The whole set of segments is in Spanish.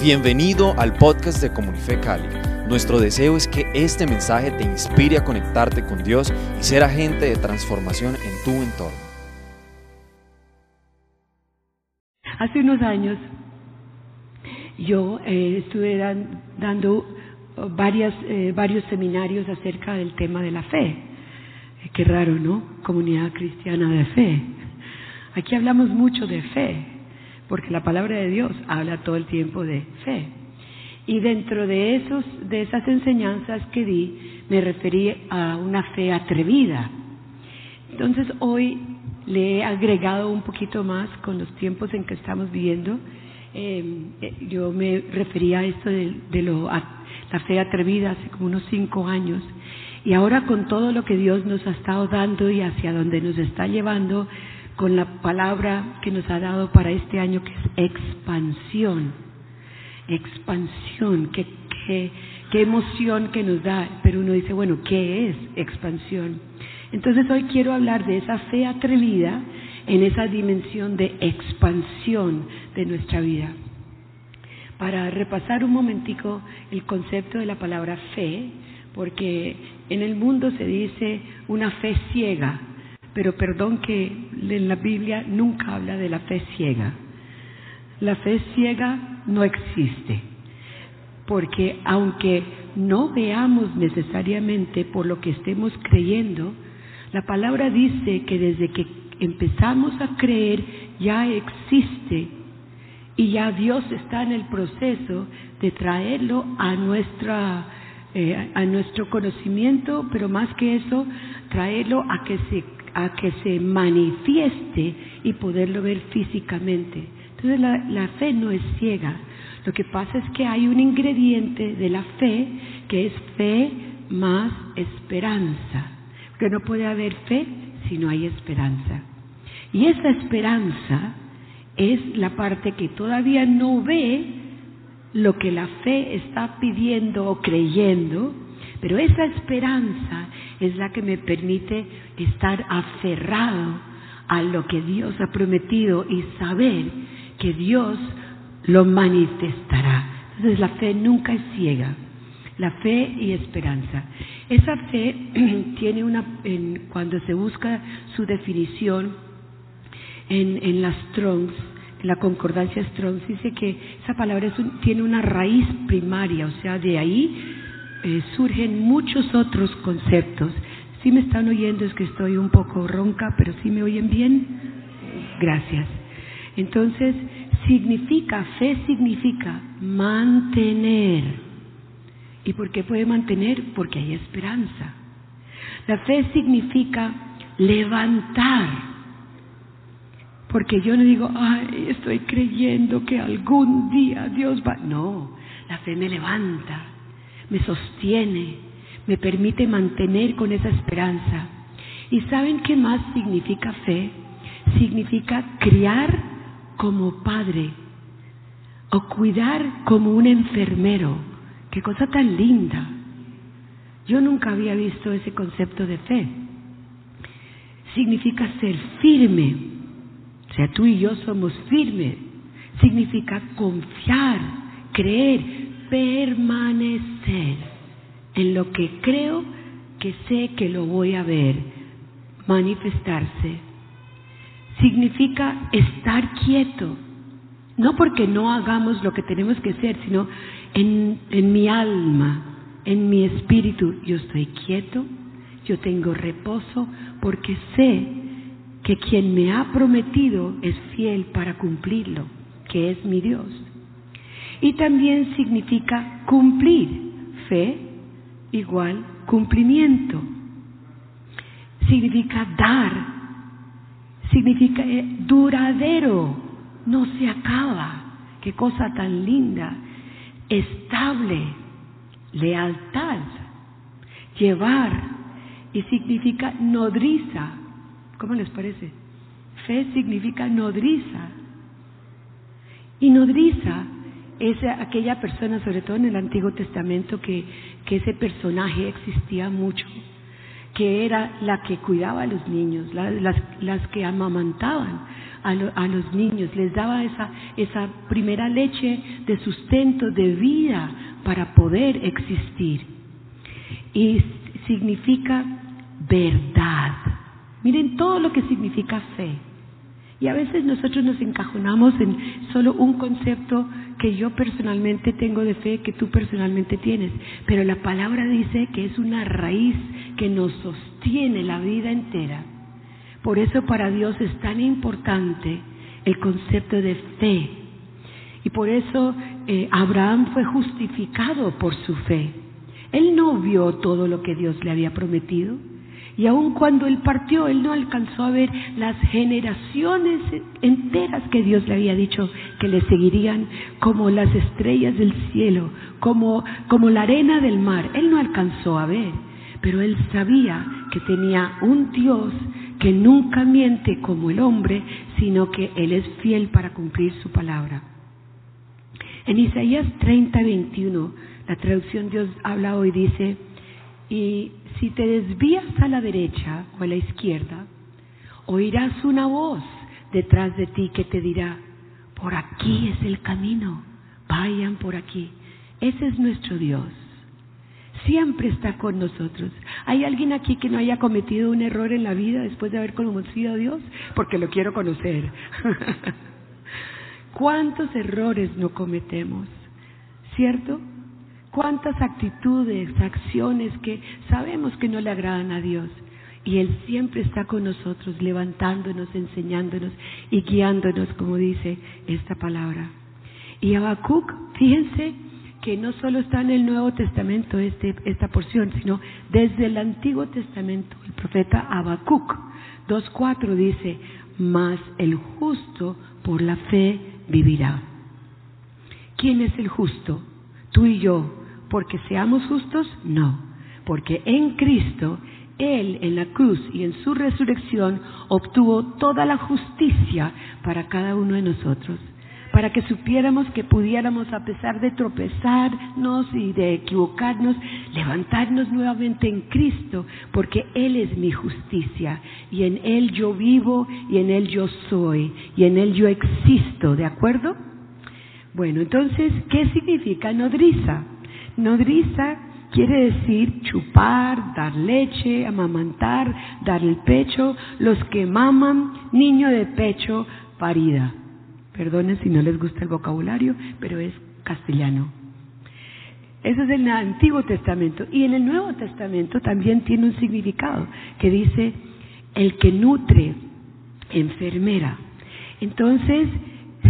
Bienvenido al podcast de Comunife Cali. Nuestro deseo es que este mensaje te inspire a conectarte con Dios y ser agente de transformación en tu entorno. Hace unos años yo eh, estuve dando varias, eh, varios seminarios acerca del tema de la fe. Qué raro, ¿no? Comunidad cristiana de fe. Aquí hablamos mucho de fe, porque la palabra de Dios habla todo el tiempo de fe. Y dentro de, esos, de esas enseñanzas que di, me referí a una fe atrevida. Entonces hoy le he agregado un poquito más con los tiempos en que estamos viviendo. Em, eh, yo me refería a esto de, de lo, la fe atrevida hace como unos cinco años. Y ahora con todo lo que Dios nos ha estado dando y hacia donde nos está llevando, con la palabra que nos ha dado para este año que es expansión. Expansión, qué, qué, qué emoción que nos da, pero uno dice, bueno, ¿qué es expansión? Entonces hoy quiero hablar de esa fe atrevida en esa dimensión de expansión de nuestra vida. Para repasar un momentico el concepto de la palabra fe, porque en el mundo se dice una fe ciega, pero perdón que en la Biblia nunca habla de la fe ciega. La fe ciega no existe, porque aunque no veamos necesariamente por lo que estemos creyendo, la palabra dice que desde que empezamos a creer ya existe y ya Dios está en el proceso de traerlo a nuestra eh, a nuestro conocimiento, pero más que eso, traerlo a que se a que se manifieste y poderlo ver físicamente. Entonces la, la, fe no es ciega. Lo que pasa es que hay un ingrediente de la fe que es fe más esperanza. Porque no puede haber fe si no hay esperanza. Y esa esperanza es la parte que todavía no ve lo que la fe está pidiendo o creyendo, pero esa esperanza es la que me permite estar aferrado a lo que Dios ha prometido y saber que Dios lo manifestará. Entonces la fe nunca es ciega, la fe y esperanza. Esa fe tiene una, cuando se busca su definición en, en las Strongs, en la concordancia Strong, dice que esa palabra tiene una raíz primaria, o sea, de ahí eh, surgen muchos otros conceptos. Si me están oyendo es que estoy un poco ronca, pero si me oyen bien, gracias. Entonces, significa, fe significa mantener. ¿Y por qué puede mantener? Porque hay esperanza. La fe significa levantar. Porque yo no digo, ay, estoy creyendo que algún día Dios va. No, la fe me levanta, me sostiene, me permite mantener con esa esperanza. ¿Y saben qué más significa fe? Significa criar como padre o cuidar como un enfermero. Qué cosa tan linda. Yo nunca había visto ese concepto de fe. Significa ser firme. O sea, tú y yo somos firmes. Significa confiar, creer, permanecer en lo que creo que sé que lo voy a ver manifestarse. Significa estar quieto, no porque no hagamos lo que tenemos que hacer, sino en, en mi alma, en mi espíritu, yo estoy quieto, yo tengo reposo, porque sé que quien me ha prometido es fiel para cumplirlo, que es mi Dios. Y también significa cumplir. Fe igual cumplimiento. Significa dar. Significa eh, duradero. No se acaba. Qué cosa tan linda. Estable. Lealtad. Llevar. Y significa nodriza. ¿Cómo les parece? Fe significa nodriza. Y nodriza es aquella persona, sobre todo en el Antiguo Testamento, que, que ese personaje existía mucho, que era la que cuidaba a los niños, las, las que amamantaban a, a, los niños, les daba esa, esa primera leche de sustento, de vida para poder existir. Y significa verdad. Miren todo lo que significa fe. Y a veces nosotros nos encajonamos en solo un concepto que yo personalmente tengo de fe, que tú personalmente tienes. Pero la palabra dice que es una raíz que nos sostiene la vida entera. Por eso para Dios es tan importante el concepto de fe. Y por eso eh, Abraham fue justificado por su fe. Él no vio todo lo que Dios le había prometido. Y aun cuando él partió, él no alcanzó a ver las generaciones enteras que Dios le había dicho que le seguirían como las estrellas del cielo, como, como la arena del mar. Él no alcanzó a ver, pero él sabía que tenía un Dios que nunca miente como el hombre, sino que él es fiel para cumplir su palabra. En Isaías 30, 21, la traducción Dios habla hoy, dice, y si te desvías a la derecha o a la izquierda, oirás una voz detrás de ti que te dirá, por aquí es el camino, vayan por aquí. Ese es nuestro Dios. Siempre está con nosotros. ¿Hay alguien aquí que no haya cometido un error en la vida después de haber conocido a Dios? Porque lo quiero conocer. ¿Cuántos errores no cometemos? ¿Cierto? Cuántas actitudes, acciones que sabemos que no le agradan a Dios. Y Él siempre está con nosotros, levantándonos, enseñándonos y guiándonos, como dice esta palabra. Y Habacuc, fíjense que no solo está en el Nuevo Testamento este, esta porción, sino desde el Antiguo Testamento, el profeta Habacuc 2.4 dice, mas el justo por la fe vivirá. ¿Quién es el justo? Tú y yo, porque seamos justos, no, porque en Cristo Él en la cruz y en su resurrección obtuvo toda la justicia para cada uno de nosotros, para que supiéramos que pudiéramos, a pesar de tropezarnos y de equivocarnos, levantarnos nuevamente en Cristo, porque Él es mi justicia y en Él yo vivo y en Él yo soy y en Él yo existo, ¿de acuerdo? Bueno, entonces, ¿qué significa nodriza? Nodriza quiere decir chupar, dar leche, amamantar, dar el pecho, los que maman, niño de pecho, parida. Perdonen si no les gusta el vocabulario, pero es castellano. Eso es el Antiguo Testamento. Y en el Nuevo Testamento también tiene un significado que dice el que nutre, enfermera. Entonces,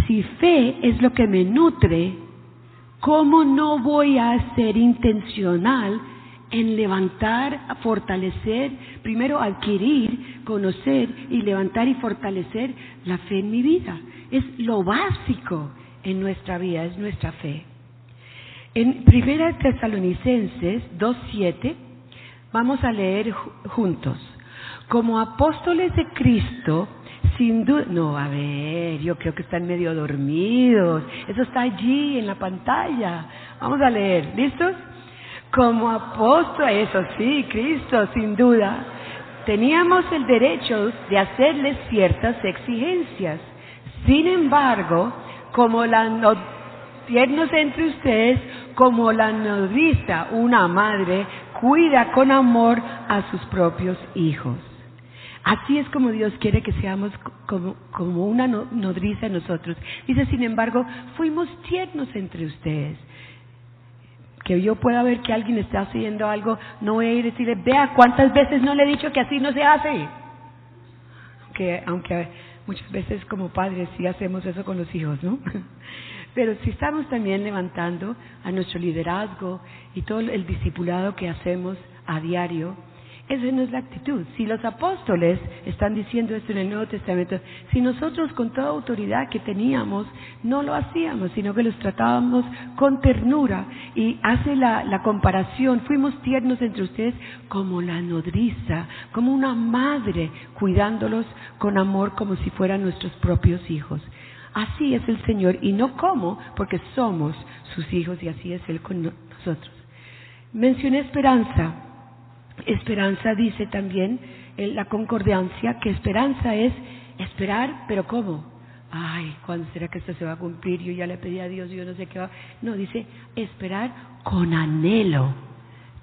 si fe es lo que me nutre, ¿Cómo no voy a ser intencional en levantar, fortalecer, primero adquirir, conocer y levantar y fortalecer la fe en mi vida? Es lo básico en nuestra vida, es nuestra fe. En Primera Tesalonicenses 2.7 vamos a leer juntos. Como apóstoles de Cristo, sin duda, no, a ver, yo creo que están medio dormidos. Eso está allí en la pantalla. Vamos a leer, ¿listos? Como apóstol, eso sí, Cristo, sin duda, teníamos el derecho de hacerles ciertas exigencias. Sin embargo, como la tiernos entre ustedes, como la nodriza, una madre, cuida con amor a sus propios hijos. Así es como Dios quiere que seamos como, como una nodriza nosotros. Dice, sin embargo, fuimos tiernos entre ustedes. Que yo pueda ver que alguien está haciendo algo, no voy a ir y decirle, vea cuántas veces no le he dicho que así no se hace. Que aunque muchas veces como padres sí hacemos eso con los hijos, ¿no? Pero si estamos también levantando a nuestro liderazgo y todo el discipulado que hacemos a diario, esa no es la actitud. Si los apóstoles están diciendo esto en el Nuevo Testamento, si nosotros con toda autoridad que teníamos no lo hacíamos, sino que los tratábamos con ternura y hace la, comparación, fuimos tiernos entre ustedes como la nodriza, como una madre cuidándolos con amor como si fueran nuestros propios hijos. Así es el Señor y no como, porque somos sus hijos y así es Él con nosotros. Mencioné esperanza. Esperanza dice también en la concordancia que esperanza es esperar, pero ¿cómo? Ay, ¿cuándo será que esto se va a cumplir? Yo ya le pedí a Dios, yo no sé qué va. No, dice esperar con anhelo.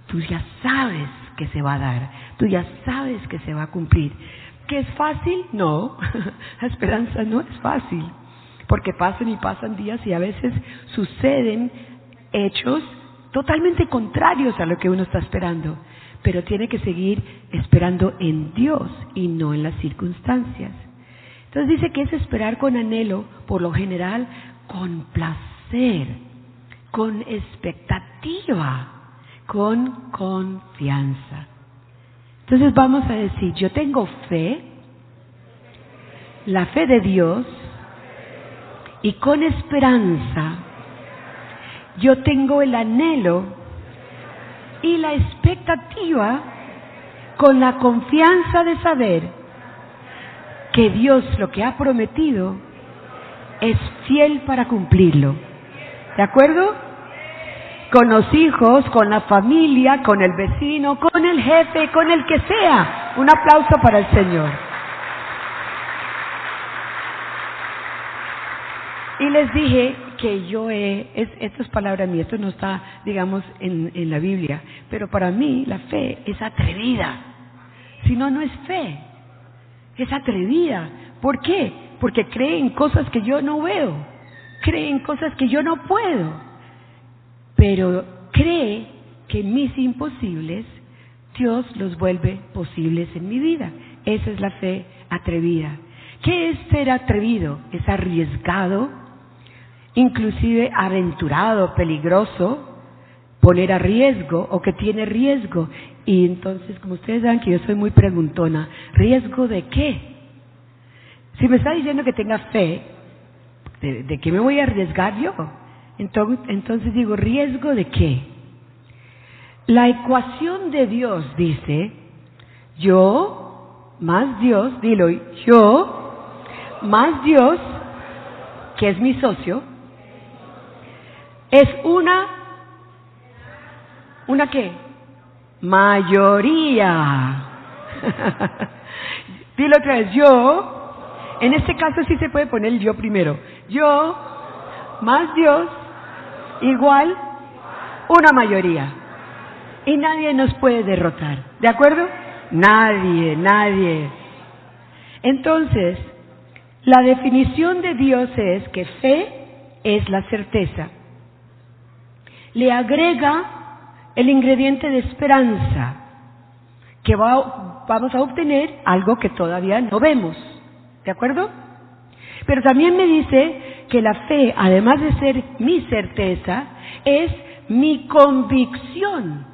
Tú ya sabes que se va a dar, tú ya sabes que se va a cumplir. ¿Que es fácil? No, la esperanza no es fácil, porque pasan y pasan días y a veces suceden hechos totalmente contrarios a lo que uno está esperando, pero tiene que seguir esperando en Dios y no en las circunstancias. Entonces dice que es esperar con anhelo, por lo general, con placer, con expectativa, con confianza. Entonces vamos a decir, yo tengo fe, la fe de Dios, y con esperanza yo tengo el anhelo y la expectativa con la confianza de saber que Dios lo que ha prometido es fiel para cumplirlo. ¿De acuerdo? con los hijos, con la familia, con el vecino, con el jefe, con el que sea. Un aplauso para el Señor. Y les dije que yo he, es, esto es esto no está, digamos, en, en la Biblia, pero para mí la fe es atrevida. Si no, no es fe, es atrevida. ¿Por qué? Porque cree en cosas que yo no veo, cree en cosas que yo no puedo pero cree que mis imposibles Dios los vuelve posibles en mi vida. Esa es la fe atrevida. ¿Qué es ser atrevido? Es arriesgado, inclusive aventurado, peligroso, poner a riesgo o que tiene riesgo. Y entonces, como ustedes saben que yo soy muy preguntona, ¿riesgo de qué? Si me está diciendo que tenga fe, ¿de, de qué me voy a arriesgar yo? Entonces, digo, ¿riesgo de qué? La ecuación de Dios dice, yo más Dios, dilo, yo más Dios, que es mi socio, es una, ¿una qué? Mayoría. dilo otra vez, yo, en este caso sí se puede poner el yo primero, yo más Dios igual una mayoría. Y nadie nos puede derrotar. ¿De acuerdo? Nadie, nadie. Entonces, la definición de Dios es que fe es la certeza. Le agrega el ingrediente de esperanza, que vamos a obtener algo que todavía no vemos. ¿De acuerdo? Pero también me dice que la fe, además de ser mi certeza, es mi convicción.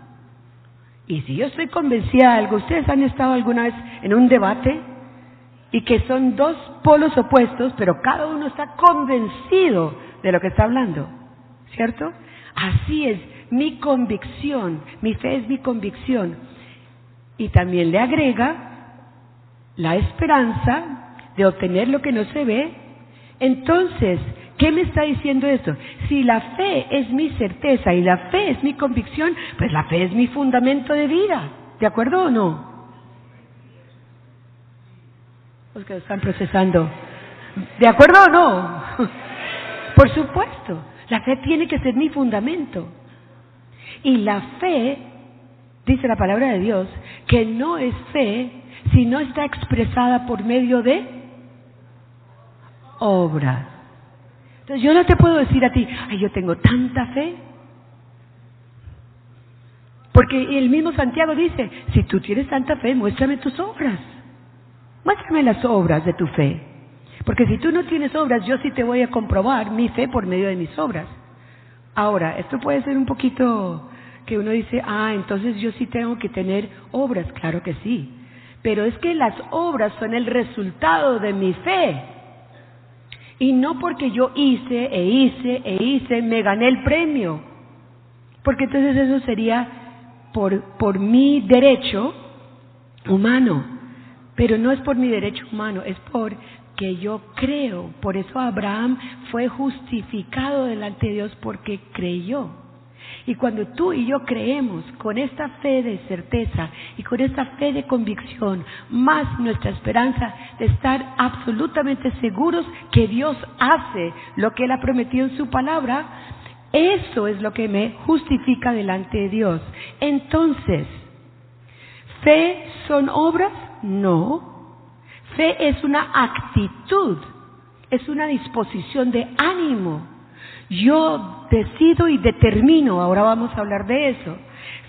Y si yo estoy convencida de algo, ustedes han estado alguna vez en un debate y que son dos polos opuestos, pero cada uno está convencido de lo que está hablando, ¿cierto? Así es mi convicción, mi fe es mi convicción. Y también le agrega la esperanza de obtener lo que no se ve entonces, ¿qué me está diciendo esto? Si la fe es mi certeza y la fe es mi convicción, pues la fe es mi fundamento de vida. ¿De acuerdo o no? Los que están procesando. ¿De acuerdo o no? Por supuesto, la fe tiene que ser mi fundamento. Y la fe, dice la palabra de Dios, que no es fe si no está expresada por medio de obras. Entonces yo no te puedo decir a ti, ay, yo tengo tanta fe. Porque el mismo Santiago dice, si tú tienes tanta fe, muéstrame tus obras. Muéstrame las obras de tu fe. Porque si tú no tienes obras, yo sí te voy a comprobar mi fe por medio de mis obras. Ahora, esto puede ser un poquito que uno dice, ah, entonces yo sí tengo que tener obras. Claro que sí. Pero es que las obras son el resultado de mi fe. Y no porque yo hice e hice e hice, me gané el premio. Porque entonces eso sería por, por mi derecho humano. Pero no es por mi derecho humano, es por yo creo. Por eso Abraham fue justificado delante de Dios porque creyó. Y cuando tú y yo creemos con esta fe de certeza y con esta fe de convicción, más nuestra esperanza de estar absolutamente seguros que Dios hace lo que Él ha prometido en su palabra, eso es lo que me justifica delante de Dios. Entonces, ¿fe son obras? No. Fe es una actitud, es una disposición de ánimo. Yo decido y determino, ahora vamos a hablar de eso.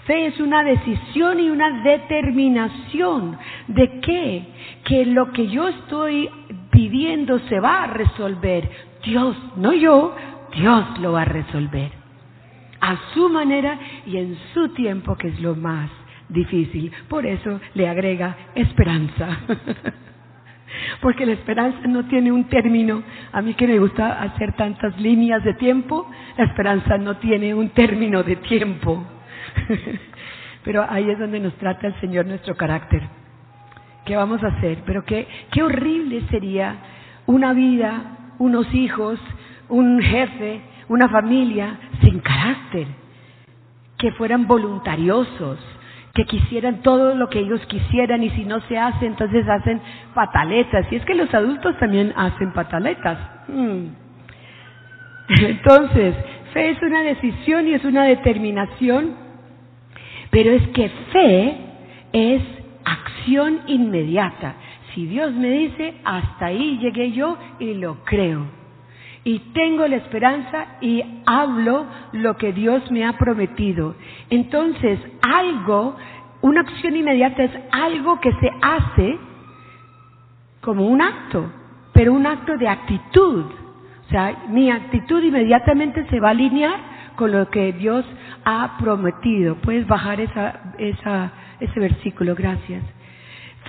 Fe es una decisión y una determinación de qué, que lo que yo estoy pidiendo se va a resolver. Dios, no yo, Dios lo va a resolver. A su manera y en su tiempo, que es lo más difícil. Por eso le agrega esperanza. Porque la esperanza no tiene un término. A mí que me gusta hacer tantas líneas de tiempo, la esperanza no tiene un término de tiempo. Pero ahí es donde nos trata el Señor nuestro carácter. ¿Qué vamos a hacer? Pero qué, qué horrible sería una vida, unos hijos, un jefe, una familia sin carácter, que fueran voluntariosos, que quisieran todo lo que ellos quisieran y si no se hace, entonces hacen pataletas. Y es que los adultos también hacen pataletas. Mm. Entonces, fe es una decisión y es una determinación, pero es que fe es acción inmediata. Si Dios me dice, hasta ahí llegué yo y lo creo. Y tengo la esperanza y hablo lo que Dios me ha prometido. Entonces, algo, una acción inmediata es algo que se hace como un acto, pero un acto de actitud. O sea, mi actitud inmediatamente se va a alinear con lo que Dios ha prometido. Puedes bajar esa, esa, ese versículo, gracias.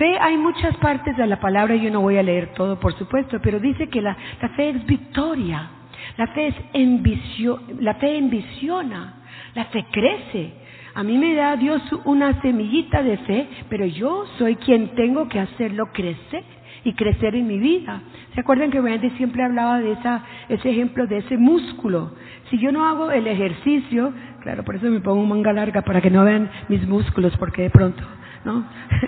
Fe, hay muchas partes de la palabra, yo no voy a leer todo, por supuesto, pero dice que la, fe es victoria, la fe es envicio, la fe envisiona, la fe crece. A mí me da Dios una semillita de fe, pero yo soy quien tengo que hacerlo crecer y crecer en mi vida. ¿Se acuerdan que Wendy siempre hablaba de esa, ese ejemplo de ese músculo? Si yo no hago el ejercicio, claro, por eso me pongo manga larga para que no vean mis músculos, porque de pronto ¿no?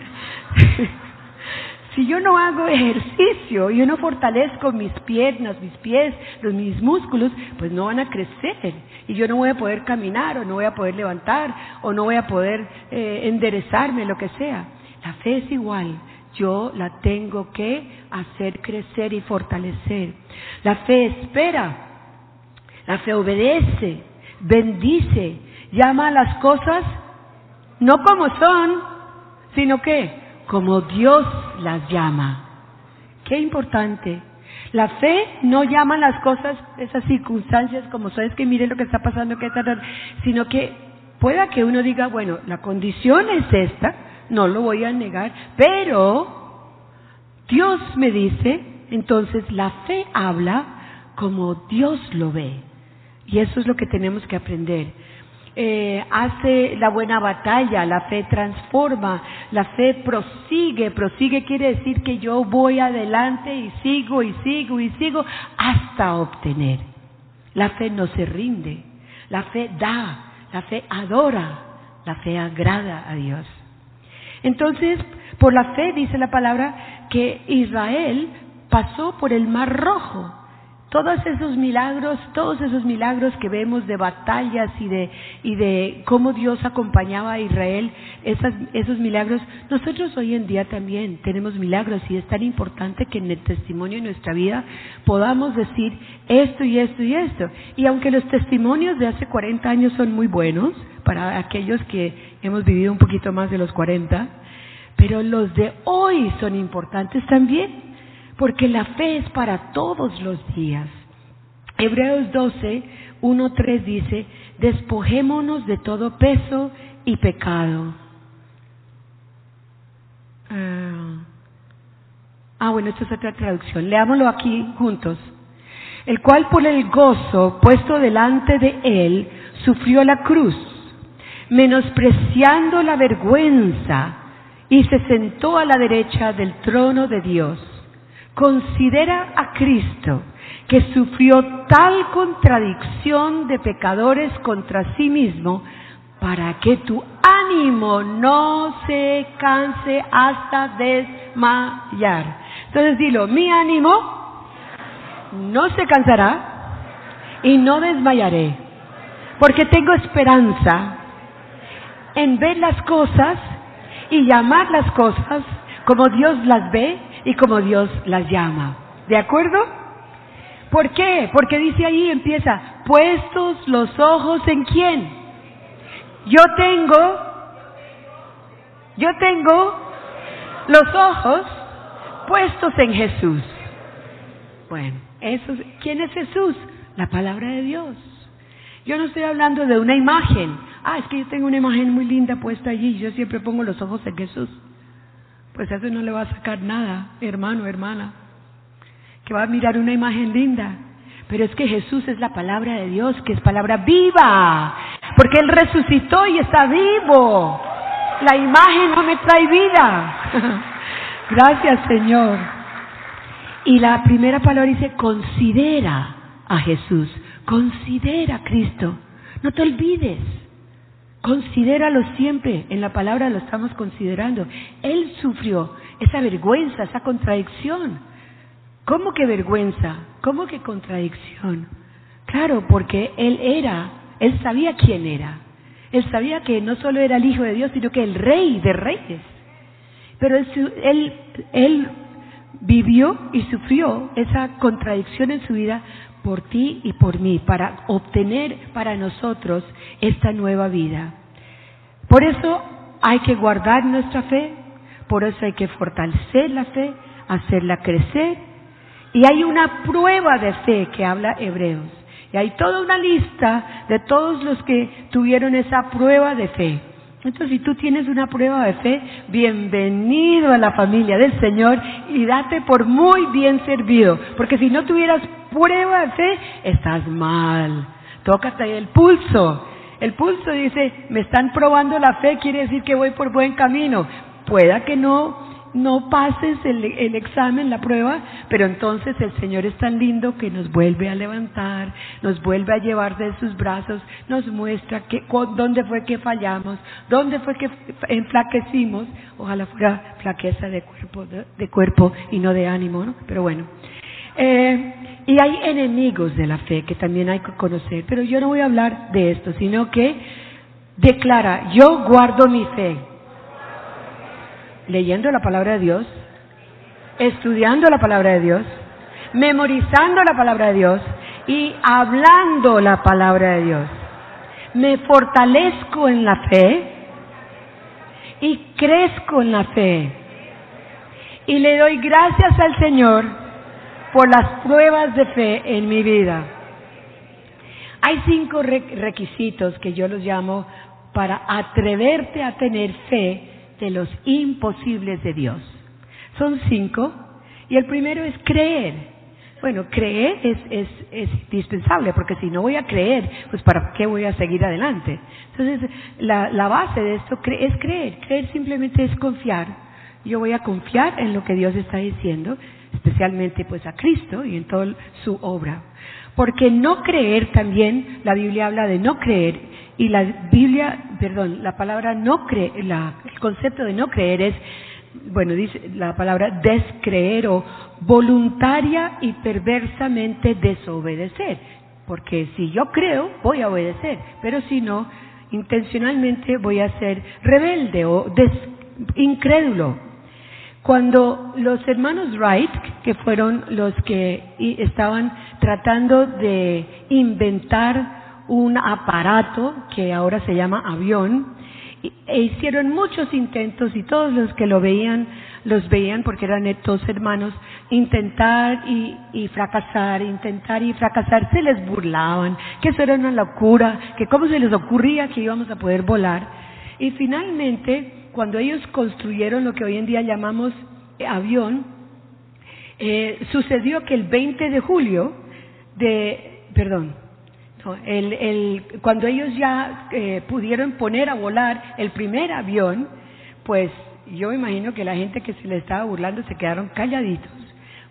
si yo no hago ejercicio, yo no fortalezco mis piernas, mis pies, los, mis músculos, pues no van a crecer y yo no voy a poder caminar o no voy a poder levantar o no voy a poder eh, enderezarme, lo que sea. La fe es igual, yo la tengo que hacer crecer y fortalecer. La fe espera, la fe obedece, bendice, llama a las cosas no como son, sino que como Dios las llama. Qué importante. La fe no llama las cosas, esas circunstancias como sabes que mire lo que está pasando, que tal, sino que pueda que uno diga, bueno, la condición es esta, no lo voy a negar, pero Dios me dice, entonces la fe habla como Dios lo ve. Y eso es lo que tenemos que aprender eh, hace la buena batalla, la fe transforma, la fe prosigue, prosigue quiere decir que yo voy adelante y sigo y sigo y sigo hasta obtener. La fe no se rinde, la fe da, la fe adora, la fe agrada a Dios. Entonces, por la fe dice la palabra que Israel pasó por el mar rojo todos esos milagros, todos esos milagros que vemos de batallas y de, y de cómo Dios acompañaba a Israel, esas, esos milagros, nosotros hoy en día también tenemos milagros y es tan importante que en el testimonio de nuestra vida podamos decir esto y esto y esto. Y aunque los testimonios de hace 40 años son muy buenos, para aquellos que hemos vivido un poquito más de los 40, pero los de hoy son importantes también porque la fe es para todos los días. Hebreos 12, 1, 3 dice, despojémonos de todo peso y pecado. Ah, ah, bueno, esto es otra traducción. Leámoslo aquí juntos. El cual por el gozo puesto delante de él sufrió la cruz, menospreciando la vergüenza, y se sentó a la derecha del trono de Dios. Considera a Cristo que sufrió tal contradicción de pecadores contra sí mismo para que tu ánimo no se canse hasta desmayar. Entonces dilo, mi ánimo no se cansará y no desmayaré, porque tengo esperanza en ver las cosas y llamar las cosas como Dios las ve y como Dios las llama. ¿De acuerdo? ¿Por qué? Porque dice ahí, empieza, puestos los ojos en quién? Yo tengo, yo tengo los ojos puestos en Jesús. Bueno, eso, ¿quién es Jesús? La palabra de Dios. Yo no estoy hablando de una imagen. Ah, es que yo tengo una imagen muy linda puesta allí. Yo siempre pongo los ojos en Jesús. Pues eso no le va a sacar nada, hermano, hermana. Que va a mirar una imagen linda. Pero es que Jesús es la palabra de Dios, que es palabra viva. Porque Él resucitó y está vivo. La imagen no me trae vida. Gracias Señor. Y la primera palabra dice, considera a Jesús, considera a Cristo. No te olvides. Considéralo siempre. En la palabra lo estamos considerando. Él sufrió esa vergüenza, esa contradicción. ¿Cómo que vergüenza? ¿Cómo que contradicción? Claro, porque Él era él sabía quién era. Él sabía que no solo era el Hijo de Dios, sino que el Rey de Reyes. Pero él, él, vivió y sufrió esa contradicción en su vida por ti y por mí, para obtener para nosotros esta nueva vida. Por eso hay que guardar nuestra fe, por eso hay que fortalecer la fe, hacerla crecer. Y hay una prueba de fe que habla Hebreos. Y hay toda una lista de todos los que tuvieron esa prueba de fe. Entonces, si tú tienes una prueba de fe, bienvenido a la familia del Señor y date por muy bien servido. Porque si no tuvieras prueba de fe, estás mal. Tócate el pulso. El pulso dice, me están probando la fe, quiere decir que voy por buen camino. Pueda que no no pases el, examen, la prueba, pero entonces el Señor es tan lindo que nos vuelve a levantar, nos vuelve a llevar de sus brazos, nos muestra que, dónde fue que fallamos, dónde fue que enflaquecimos, ojalá fuera flaqueza de cuerpo, de, cuerpo y no de ánimo, ¿no? Pero bueno. Eh, y hay enemigos de la fe que también hay que conocer, pero yo no voy a hablar de esto, sino que declara, yo guardo mi fe leyendo la palabra de Dios, estudiando la palabra de Dios, memorizando la palabra de Dios y hablando la palabra de Dios. Me fortalezco en la fe y crezco en la fe. Y le doy gracias al Señor por las pruebas de fe en mi vida. Hay cinco requisitos que yo los llamo para atreverte a tener fe de los imposibles de Dios. Son cinco, y el primero es creer. Bueno, creer es, es, es, indispensable, porque si no voy a creer, pues ¿para qué voy a seguir adelante? Entonces, la, la base de esto es creer. Creer simplemente es confiar. Yo voy a confiar en lo que Dios está diciendo, especialmente pues a Cristo y en toda su obra. Porque no creer también, la Biblia habla de no creer, y la Biblia, perdón, la palabra no creer, el concepto de no creer es, bueno, dice la palabra descreer o voluntaria y perversamente desobedecer. Porque si yo creo, voy a obedecer, pero si no, intencionalmente voy a ser rebelde o incrédulo. Cuando los hermanos Wright, que fueron los que estaban tratando de inventar un aparato que ahora se llama avión e hicieron muchos intentos y todos los que lo veían los veían porque eran todos hermanos intentar y, y, fracasar, intentar y fracasar, se les burlaban, que eso era una locura, que cómo se les ocurría que íbamos a poder volar. Y finalmente, cuando ellos construyeron lo que hoy en día llamamos avión, eh, sucedió que el 20 de julio de, perdón, el, el, cuando ellos ya eh, pudieron poner a volar el primer avión, pues yo imagino que la gente que se le estaba burlando se quedaron calladitos,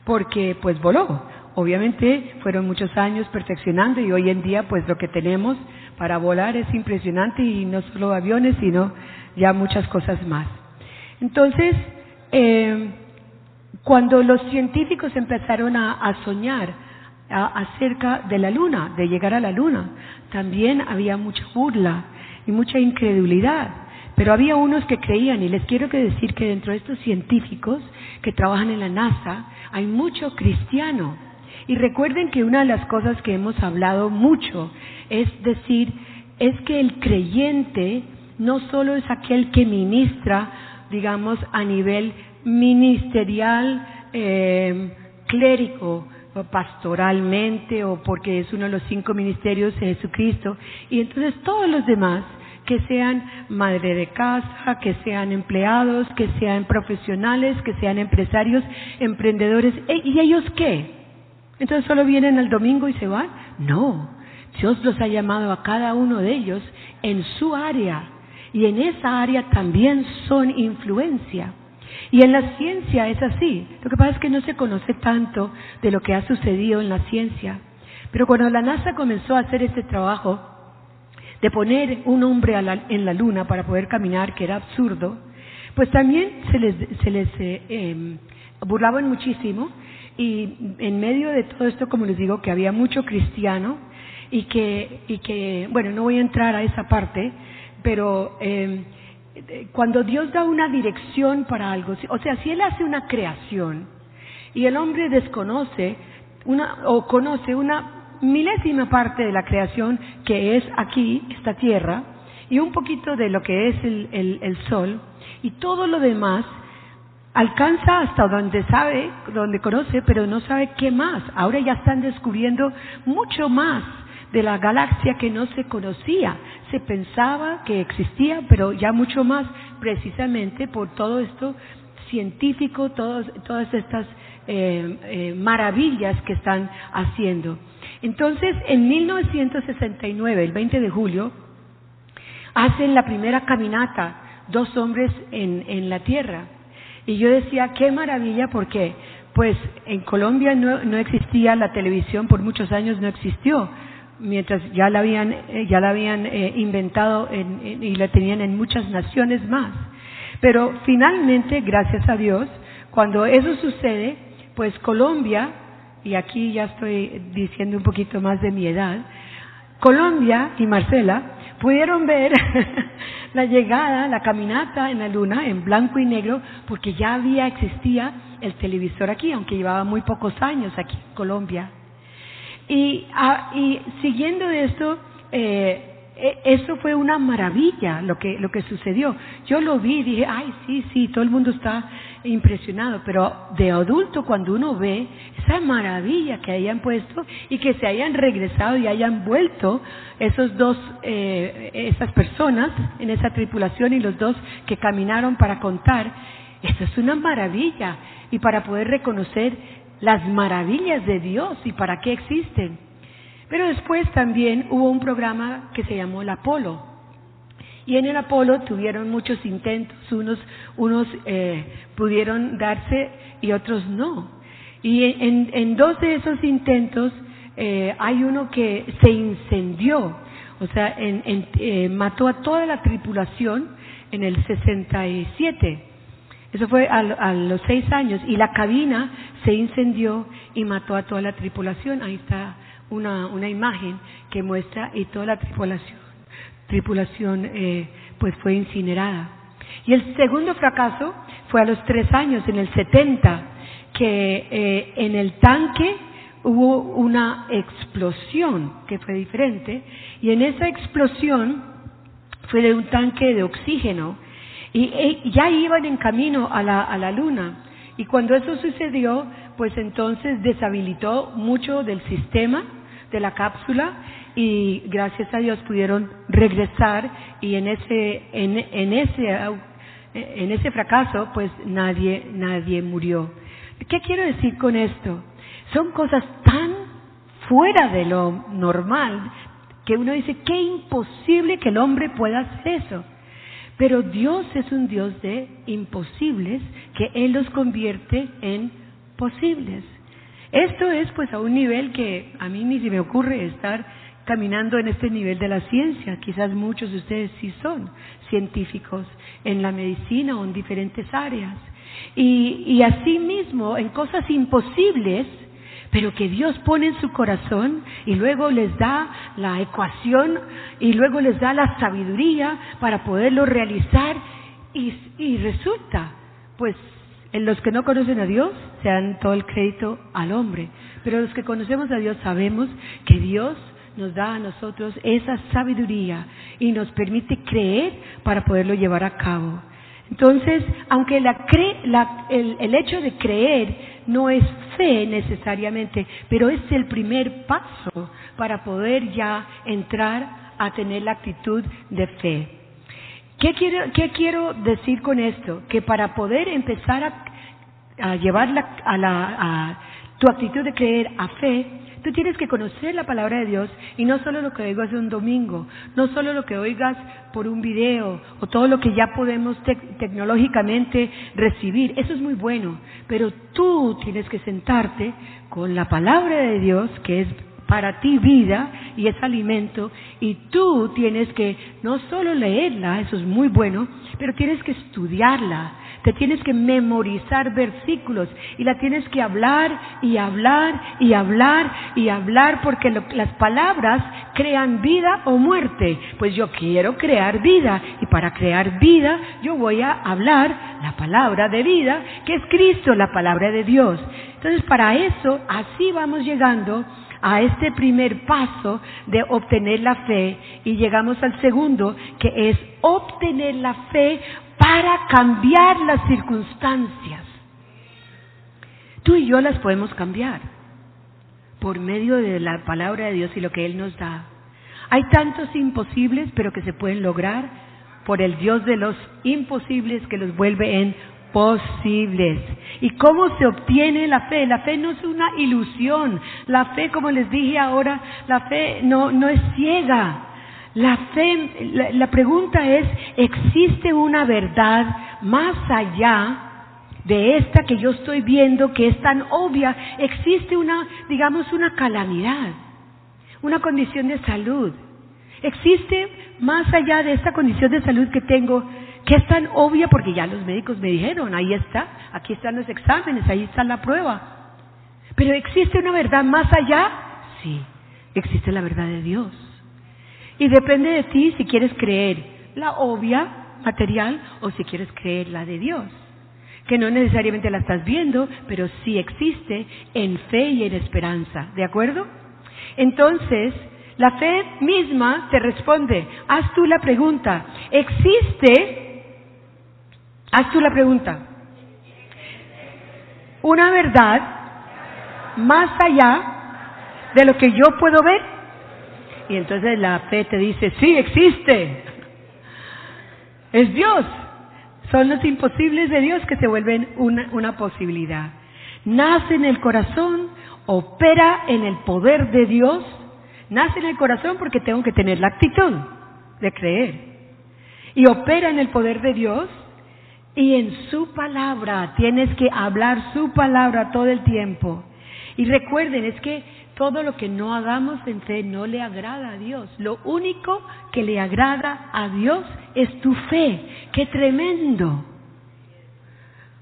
porque pues voló. Obviamente fueron muchos años perfeccionando y hoy en día pues lo que tenemos para volar es impresionante y no solo aviones, sino ya muchas cosas más. Entonces, eh, cuando los científicos empezaron a, soñar acerca de la luna, de llegar a la luna, también había mucha burla y mucha incredulidad. Pero había unos que creían, y les quiero decir que dentro de estos científicos que trabajan en la NASA hay mucho cristiano. Y recuerden que una de las cosas que hemos hablado mucho es decir, es que el creyente no solo es aquel que ministra, digamos, a nivel ministerial, eh, clérigo, pastoralmente o porque es uno de los cinco ministerios de Jesucristo. Y entonces todos los demás, que sean madre de casa, que sean empleados, que sean profesionales, que sean empresarios, emprendedores, ¿e-, ¿y ellos qué? Entonces solo vienen el domingo y se van. No, Dios los ha llamado a cada uno de ellos en su área y en esa área también son influencia. Y en la ciencia es así. Lo que pasa es que no se conoce tanto de lo que ha sucedido en la ciencia. Pero cuando la NASA comenzó a hacer este trabajo de poner un hombre en la luna para poder caminar, que era absurdo, pues también se les, se les eh, em, burlaban muchísimo y en medio de todo esto, como les digo, que había mucho cristiano y que, y que bueno, no voy a entrar a esa parte, pero em, cuando Dios da una dirección para algo, o sea, si Él hace una creación y el hombre desconoce una, o conoce una milésima parte de la creación que es aquí, esta tierra, y un poquito de lo que es el, el sol, y todo lo demás, alcanza hasta donde sabe, donde conoce, pero no sabe qué más. Ahora ya están descubriendo mucho más de la galaxia que no se conocía. Se pensaba que existía, pero ya mucho más precisamente por todo esto científico, todas estas eh, eh, maravillas que están haciendo. Entonces, en 1969, el 20 de julio, hacen la primera caminata dos hombres en, la Tierra. Y yo decía, qué maravilla, porque pues en Colombia no, no existía la televisión, por muchos años no existió mientras ya la habían, eh, ya la habían eh, inventado y la tenían en muchas naciones más. Pero finalmente, gracias a Dios, cuando eso sucede, pues Colombia, y aquí ya estoy diciendo un poquito más de mi edad, Colombia y Marcela pudieron ver la llegada, la caminata en la luna en blanco y negro, porque ya había, existía el televisor aquí, aunque llevaba muy pocos años aquí en Colombia. Y, ah, y siguiendo esto, eh, e, eso fue una maravilla lo que, lo que sucedió. Yo lo vi y dije, ay, sí, sí, todo el mundo está impresionado, pero de adulto cuando uno ve esa maravilla que hayan puesto y que se hayan regresado y hayan vuelto esos dos, eh, esas personas en esa tripulación y los dos que caminaron para contar, eso es una maravilla y para poder reconocer las maravillas de Dios y para qué existen. Pero después también hubo un programa que se llamó el Apolo. Y en el Apolo tuvieron muchos intentos, unos, unos eh, pudieron darse y otros no. Y en, en dos de esos intentos eh, hay uno que se incendió, o sea, en, eh, mató a toda la tripulación en el 67. Eso fue a, los seis años y la cabina se incendió y mató a toda la tripulación. Ahí está una, una imagen que muestra y toda la tripulación, tripulación eh, pues fue incinerada. Y el segundo fracaso fue a los tres años, en el 70, que eh, en el tanque hubo una explosión que fue diferente y en esa explosión fue de un tanque de oxígeno y, ya iban en camino a la, a la luna. Y cuando eso sucedió, pues entonces deshabilitó mucho del sistema de la cápsula y gracias a Dios pudieron regresar y en ese en, en ese en ese fracaso pues nadie nadie murió. ¿Qué quiero decir con esto? Son cosas tan fuera de lo normal que uno dice qué imposible que el hombre pueda hacer eso. Pero Dios es un Dios de imposibles que Él los convierte en posibles. Esto es pues a un nivel que a mí ni se me ocurre estar caminando en este nivel de la ciencia. Quizás muchos de ustedes sí son científicos en la medicina o en diferentes áreas. Y, y asimismo, en cosas imposibles, pero que Dios pone en su corazón y luego les da la ecuación y luego les da la sabiduría para poderlo realizar y, y resulta, pues en los que no conocen a Dios se dan todo el crédito al hombre, pero los que conocemos a Dios sabemos que Dios nos da a nosotros esa sabiduría y nos permite creer para poderlo llevar a cabo. Entonces, aunque la el, el hecho de creer no es fe necesariamente, pero es el primer paso para poder ya entrar a tener la actitud de fe. ¿Qué quiero, quiero decir con esto? Que para poder empezar a, a llevar a, la, a tu actitud de creer a fe, Tú tienes que conocer la palabra de Dios y no solo lo que oigas un domingo, no solo lo que oigas por un video o todo lo que ya podemos tecnológicamente recibir. Eso es muy bueno, pero tú tienes que sentarte con la palabra de Dios, que es para ti vida y es alimento, y tú tienes que no solo leerla, eso es muy bueno, pero tienes que estudiarla, te tienes que memorizar versículos y la tienes que hablar y hablar y hablar y hablar porque las palabras crean vida o muerte. Pues yo quiero crear vida y para crear vida yo voy a hablar la palabra de vida que es Cristo, la palabra de Dios. Entonces para eso así vamos llegando a este primer paso de obtener la fe y llegamos al segundo que es obtener la fe para cambiar las circunstancias. Tú y yo las podemos cambiar por medio de la palabra de Dios y lo que Él nos da. Hay tantos imposibles, pero que se pueden lograr por el Dios de los imposibles que los vuelve en posibles. ¿Y cómo se obtiene la fe? La fe no es una ilusión. La fe, como les dije ahora, la fe no, no es ciega. La fe, la, pregunta es, ¿existe una verdad más allá de esta que yo estoy viendo que es tan obvia? ¿Existe una, digamos, una calamidad, una condición de salud? ¿Existe más allá de esta condición de salud que tengo que es tan obvia porque ya los médicos me dijeron, ahí está, aquí están los exámenes, ahí está la prueba? Pero ¿existe una verdad más allá? Sí, existe la verdad de Dios. Y depende de ti si quieres creer la obvia, material, o si quieres creer la de Dios. Que no necesariamente la estás viendo, pero sí existe en fe y en esperanza. ¿De acuerdo? Entonces, la fe misma te responde. Haz tú la pregunta. ¿Existe? Haz tú la pregunta. Una verdad más allá de lo que yo puedo ver y entonces la fe te dice, sí, existe. Es Dios. Son los imposibles de Dios que se vuelven una, una posibilidad. Nace en el corazón, opera en el poder de Dios. Nace en el corazón porque tengo que tener la actitud de creer. Y opera en el poder de Dios y en su palabra. Tienes que hablar su palabra todo el tiempo. Y recuerden, es que todo lo que no hagamos en fe no le agrada a Dios. Lo único que le agrada a Dios es tu fe. ¡Qué tremendo!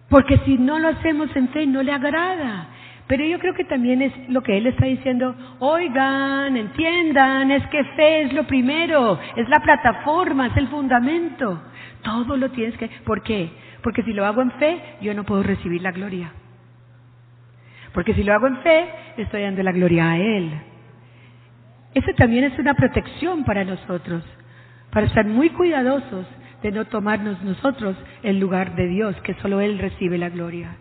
Porque si no lo hacemos en fe no le agrada. Pero yo creo que también es lo que Él está diciendo, oigan, entiendan, es que fe es lo primero, es la plataforma, es el fundamento. Todo lo tienes que... ¿Por qué? Porque si lo hago en fe, yo no puedo recibir la gloria. Porque si lo hago en fe, estoy dando la gloria a Él. Eso también es una protección para nosotros, para estar muy cuidadosos de no tomarnos nosotros el lugar de Dios, que solo Él recibe la gloria.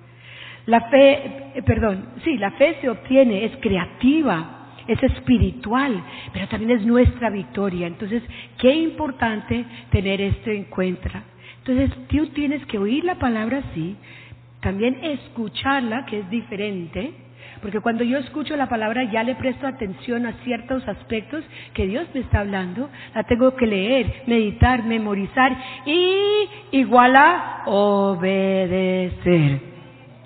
La fe, eh, perdón, sí, la fe se obtiene, es creativa, es espiritual, pero también es nuestra victoria. Entonces, qué importante tener esto en cuenta. Entonces, tú tienes que oír la palabra así, también escucharla, que es diferente, porque cuando yo escucho la palabra ya le presto atención a ciertos aspectos que Dios me está hablando, la tengo que leer, meditar, memorizar y igual a obedecer.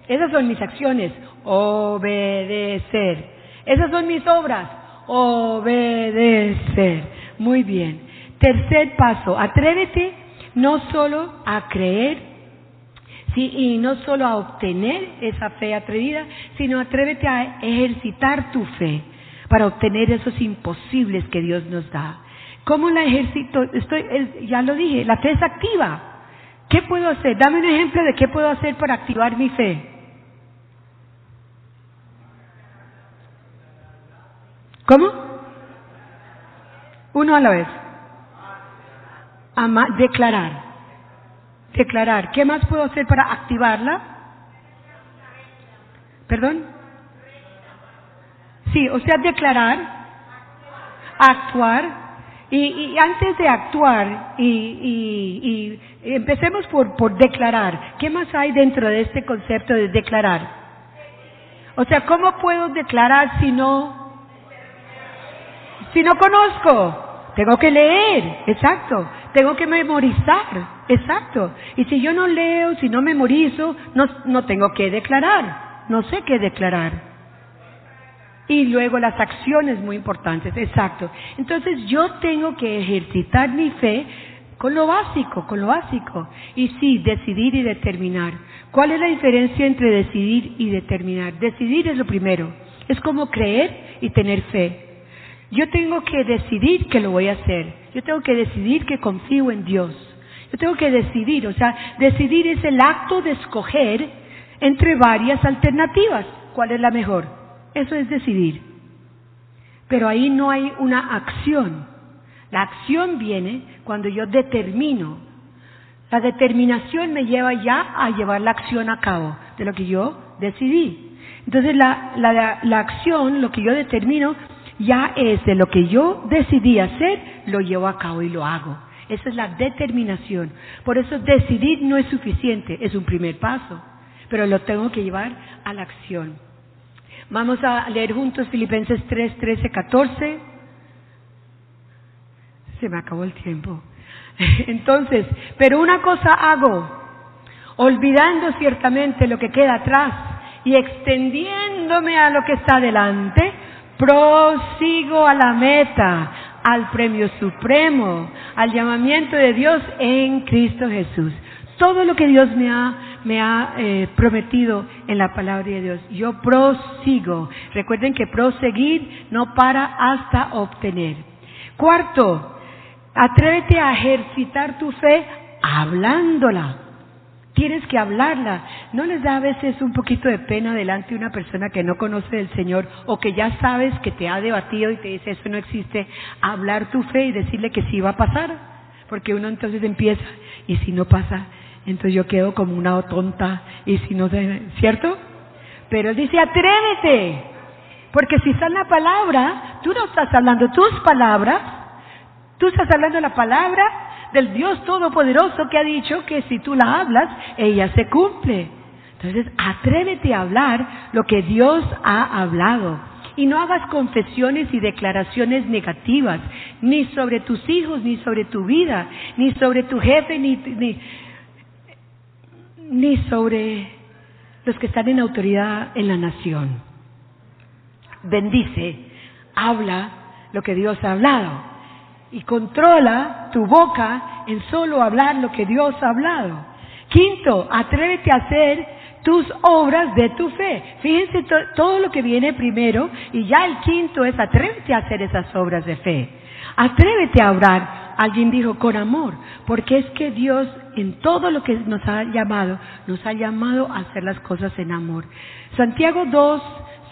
Esas son mis acciones, Obedecer. Esas son mis obras. Obedecer. Muy bien. Tercer paso, atrévete no solo a creer y no solo a obtener esa fe atrevida, sino atrévete a ejercitar tu fe para obtener esos imposibles que Dios nos da. ¿Cómo la ejercito? Estoy, ya lo dije, la fe es activa. ¿Qué puedo hacer? Dame un ejemplo de qué puedo hacer para activar mi fe. ¿Cómo? Uno a la vez. Ama, declarar. Declarar. ¿Qué más puedo hacer para activarla? ¿Perdón? Sí, o sea, declarar, actuar, y, antes de actuar, y, empecemos por, por declarar. ¿Qué más hay dentro de este concepto de declarar? O sea, ¿cómo puedo declarar si no, si no conozco? Tengo que leer, exacto. Tengo que memorizar, exacto. Y si yo no leo, si no memorizo, no, no tengo que declarar. No sé qué declarar. Y luego las acciones muy importantes, exacto. Entonces yo tengo que ejercitar mi fe con lo básico, con lo básico. Y sí, decidir y determinar. ¿Cuál es la diferencia entre decidir y determinar? Decidir es lo primero. Es como creer y tener fe. Yo tengo que decidir que lo voy a hacer. Yo tengo que decidir que confío en Dios. Yo tengo que decidir, o sea, decidir es el acto de escoger entre varias alternativas. ¿Cuál es la mejor? Eso es decidir. Pero ahí no hay una acción. La acción viene cuando yo determino. La determinación me lleva ya a llevar la acción a cabo de lo que yo decidí. Entonces la, la, la acción, lo que yo determino, ya es de lo que yo decidí hacer, lo llevo a cabo y lo hago. Esa es la determinación. Por eso decidir no es suficiente, es un primer paso, pero lo tengo que llevar a la acción. Vamos a leer juntos Filipenses 3, 13, 14. Se me acabó el tiempo. Entonces, pero una cosa hago, olvidando ciertamente lo que queda atrás y extendiéndome a lo que está delante, prosigo a la meta, al premio supremo, al llamamiento de Dios en Cristo Jesús. Todo lo que Dios me ha, me ha eh, prometido en la palabra de Dios, yo prosigo. Recuerden que proseguir no para hasta obtener. Cuarto, atrévete a ejercitar tu fe hablándola. Tienes que hablarla. ¿No les da a veces un poquito de pena delante de una persona que no conoce del Señor o que ya sabes que te ha debatido y te dice eso no existe? Hablar tu fe y decirle que sí va a pasar. Porque uno entonces empieza y si no pasa, entonces yo quedo como una tonta y si no, ¿cierto? Pero él dice, atrévete, porque si está en la palabra, tú no estás hablando tus palabras, tú estás hablando la palabra del Dios Todopoderoso que ha dicho que si tú la hablas, ella se cumple. Entonces, atrévete a hablar lo que Dios ha hablado. Y no hagas confesiones y declaraciones negativas, ni sobre tus hijos, ni sobre tu vida, ni sobre tu jefe, ni, ni, ni sobre los que están en autoridad en la nación. Bendice, habla lo que Dios ha hablado y controla tu boca en solo hablar lo que Dios ha hablado. Quinto, atrévete a hacer tus obras de tu fe. Fíjense todo lo que viene primero y ya el quinto es atrévete a hacer esas obras de fe. Atrévete a orar. Alguien dijo con amor, porque es que Dios en todo lo que nos ha llamado, nos ha llamado a hacer las cosas en amor. Santiago 2,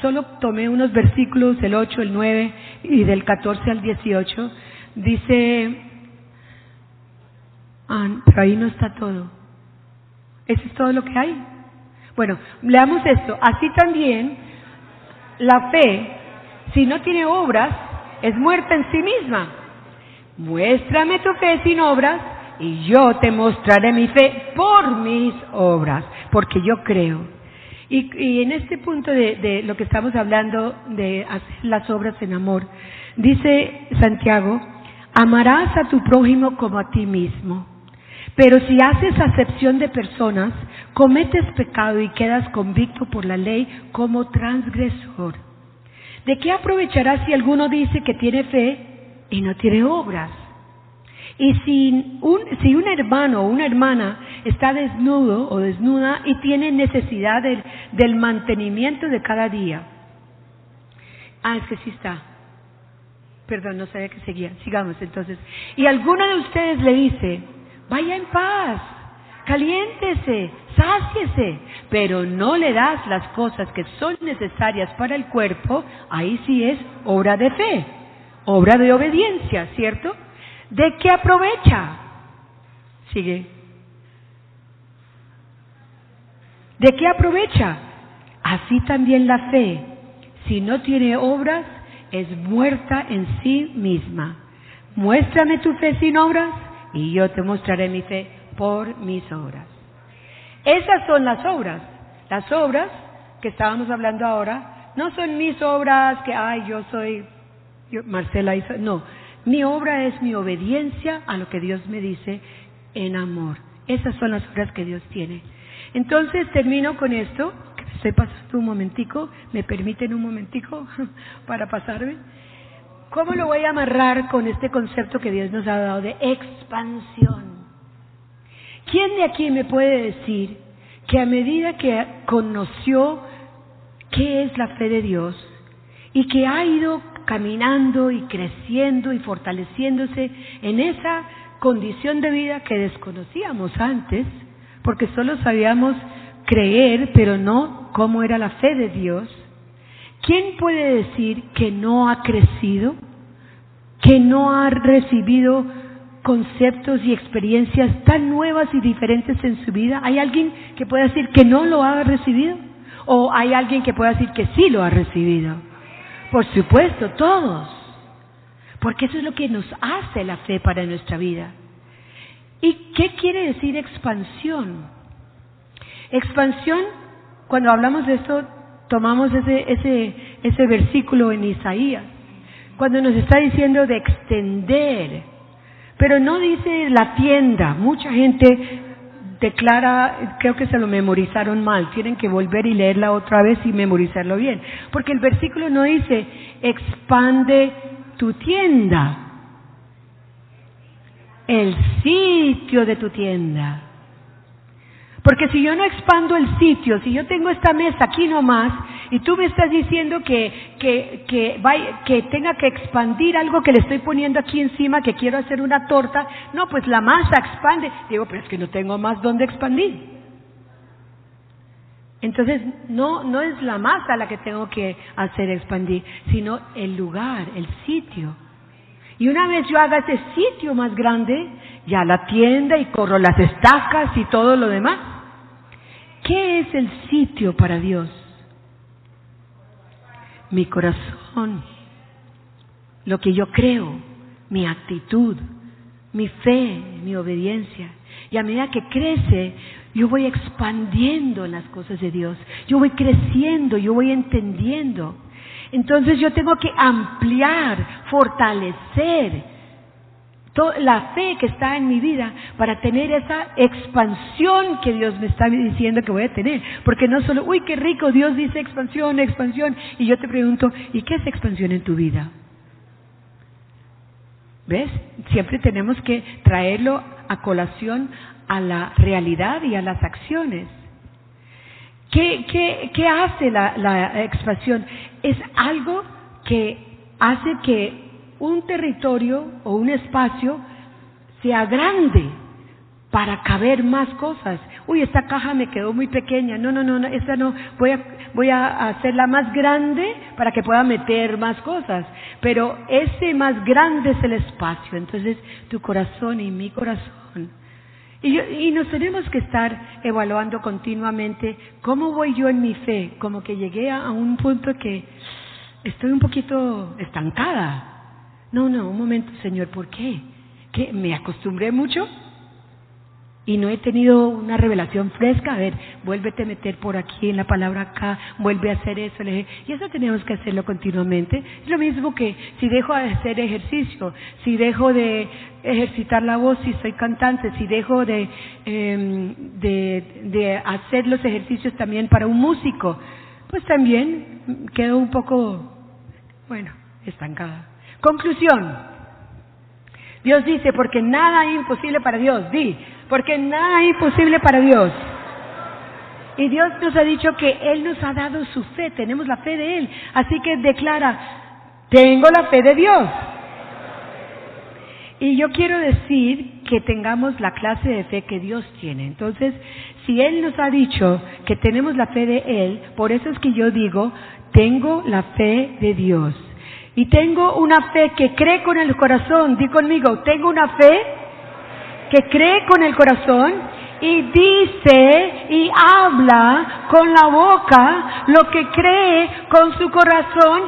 solo tomé unos versículos, el 8, el 9 y del 14 al 18, dice, ah, pero ahí no está todo. ¿Eso es todo lo que hay? Bueno, leamos esto. Así también, la fe, si no tiene obras, es muerta en sí misma. Muéstrame tu fe sin obras y yo te mostraré mi fe por mis obras, porque yo creo. Y, en este punto de, de, lo que estamos hablando de hacer las obras en amor, dice Santiago, amarás a tu prójimo como a ti mismo. Pero si haces acepción de personas, cometes pecado y quedas convicto por la ley como transgresor. ¿De qué aprovechará si alguno dice que tiene fe y no tiene obras? Y si un, hermano o una hermana está desnudo o desnuda y tiene necesidad del, del mantenimiento de cada día. Ah, es que sí está. Perdón, no sabía que seguía. Sigamos entonces. Y alguno de ustedes le dice, vaya en paz, caliéntese, sáciese, pero no le das las cosas que son necesarias para el cuerpo, ahí sí es obra de fe, obra de obediencia, ¿cierto? ¿De qué aprovecha? Sigue. ¿De qué aprovecha? Así también la fe, si no tiene obras, es muerta en sí misma. Muéstrame tu fe sin obras y yo te mostraré mi fe por mis obras. Esas son las obras. Las obras que estábamos hablando ahora no son mis obras que, ay, yo soy, Marcela hizo, no. Mi obra es mi obediencia a lo que Dios me dice en amor. Esas son las obras que Dios tiene. Entonces termino con esto, estoy pasando un momentico, me permiten un momentico para pasarme. ¿Cómo lo voy a amarrar con este concepto que Dios nos ha dado de expansión? ¿Quién de aquí me puede decir que a medida que conoció qué es la fe de Dios y que ha ido caminando y creciendo y fortaleciéndose en esa condición de vida que desconocíamos antes, porque solo sabíamos creer, pero no cómo era la fe de Dios, ¿quién puede decir que no ha crecido, que no ha recibido conceptos y experiencias tan nuevas y diferentes en su vida? ¿Hay alguien que pueda decir que no lo ha recibido? ¿O hay alguien que pueda decir que sí lo ha recibido? Por supuesto, todos. Porque eso es lo que nos hace la fe para nuestra vida. ¿Y qué quiere decir expansión? Expansión, cuando hablamos de esto, tomamos ese, ese, ese versículo en Isaías, cuando nos está diciendo de extender, pero no dice la tienda. Mucha gente declara, creo que se lo memorizaron mal, tienen que volver y leerla otra vez y memorizarlo bien, porque el versículo no dice expande tu tienda, el sitio de tu tienda. Porque si yo no expando el sitio, si yo tengo esta mesa aquí nomás y tú me estás diciendo que, que, que, vaya, que tenga que expandir algo que le estoy poniendo aquí encima, que quiero hacer una torta, no, pues la masa expande. Digo, pero es que no tengo más donde expandir. Entonces, no, no es la masa la que tengo que hacer expandir, sino el lugar, el sitio. Y una vez yo haga ese sitio más grande, ya la tienda y corro las estacas y todo lo demás. ¿Qué es el sitio para Dios? Mi corazón, lo que yo creo, mi actitud, mi fe, mi obediencia. Y a medida que crece, yo voy expandiendo las cosas de Dios. Yo voy creciendo, yo voy entendiendo. Entonces yo tengo que ampliar, fortalecer la fe que está en mi vida para tener esa expansión que Dios me está diciendo que voy a tener. Porque no solo, uy, qué rico, Dios dice expansión, expansión. Y yo te pregunto, ¿y qué es expansión en tu vida? ¿Ves? Siempre tenemos que traerlo a colación a la realidad y a las acciones. ¿Qué, qué, qué hace la, la expansión? Es algo que hace que un territorio o un espacio sea grande para caber más cosas. Uy, esta caja me quedó muy pequeña. No, no, no, no esta no. Voy a, voy a hacerla más grande para que pueda meter más cosas. Pero ese más grande es el espacio. Entonces, tu corazón y mi corazón y, nos tenemos que estar evaluando continuamente cómo voy yo en mi fe, como que llegué a, un punto que estoy un poquito estancada. No, no, un momento, Señor, ¿por qué? ¿Que me acostumbré mucho? y no he tenido una revelación fresca, a ver, vuélvete a meter por aquí en la palabra acá, vuelve a hacer eso, y eso tenemos que hacerlo continuamente. Es lo mismo que si dejo de hacer ejercicio, si dejo de ejercitar la voz si soy cantante, si dejo de, em, de, de hacer los ejercicios también para un músico, pues también quedo un poco, bueno, estancada. Conclusión. Dios dice, porque nada es imposible para Dios. Di, porque nada es imposible para Dios. Y Dios nos ha dicho que Él nos ha dado su fe, tenemos la fe de Él. Así que declara, tengo la fe de Dios. Y yo quiero decir que tengamos la clase de fe que Dios tiene. Entonces, si Él nos ha dicho que tenemos la fe de Él, por eso es que yo digo, tengo la fe de Dios. Y tengo una fe que cree con el corazón. Di conmigo, tengo una fe que cree con el corazón y dice y habla con la boca lo que cree con su corazón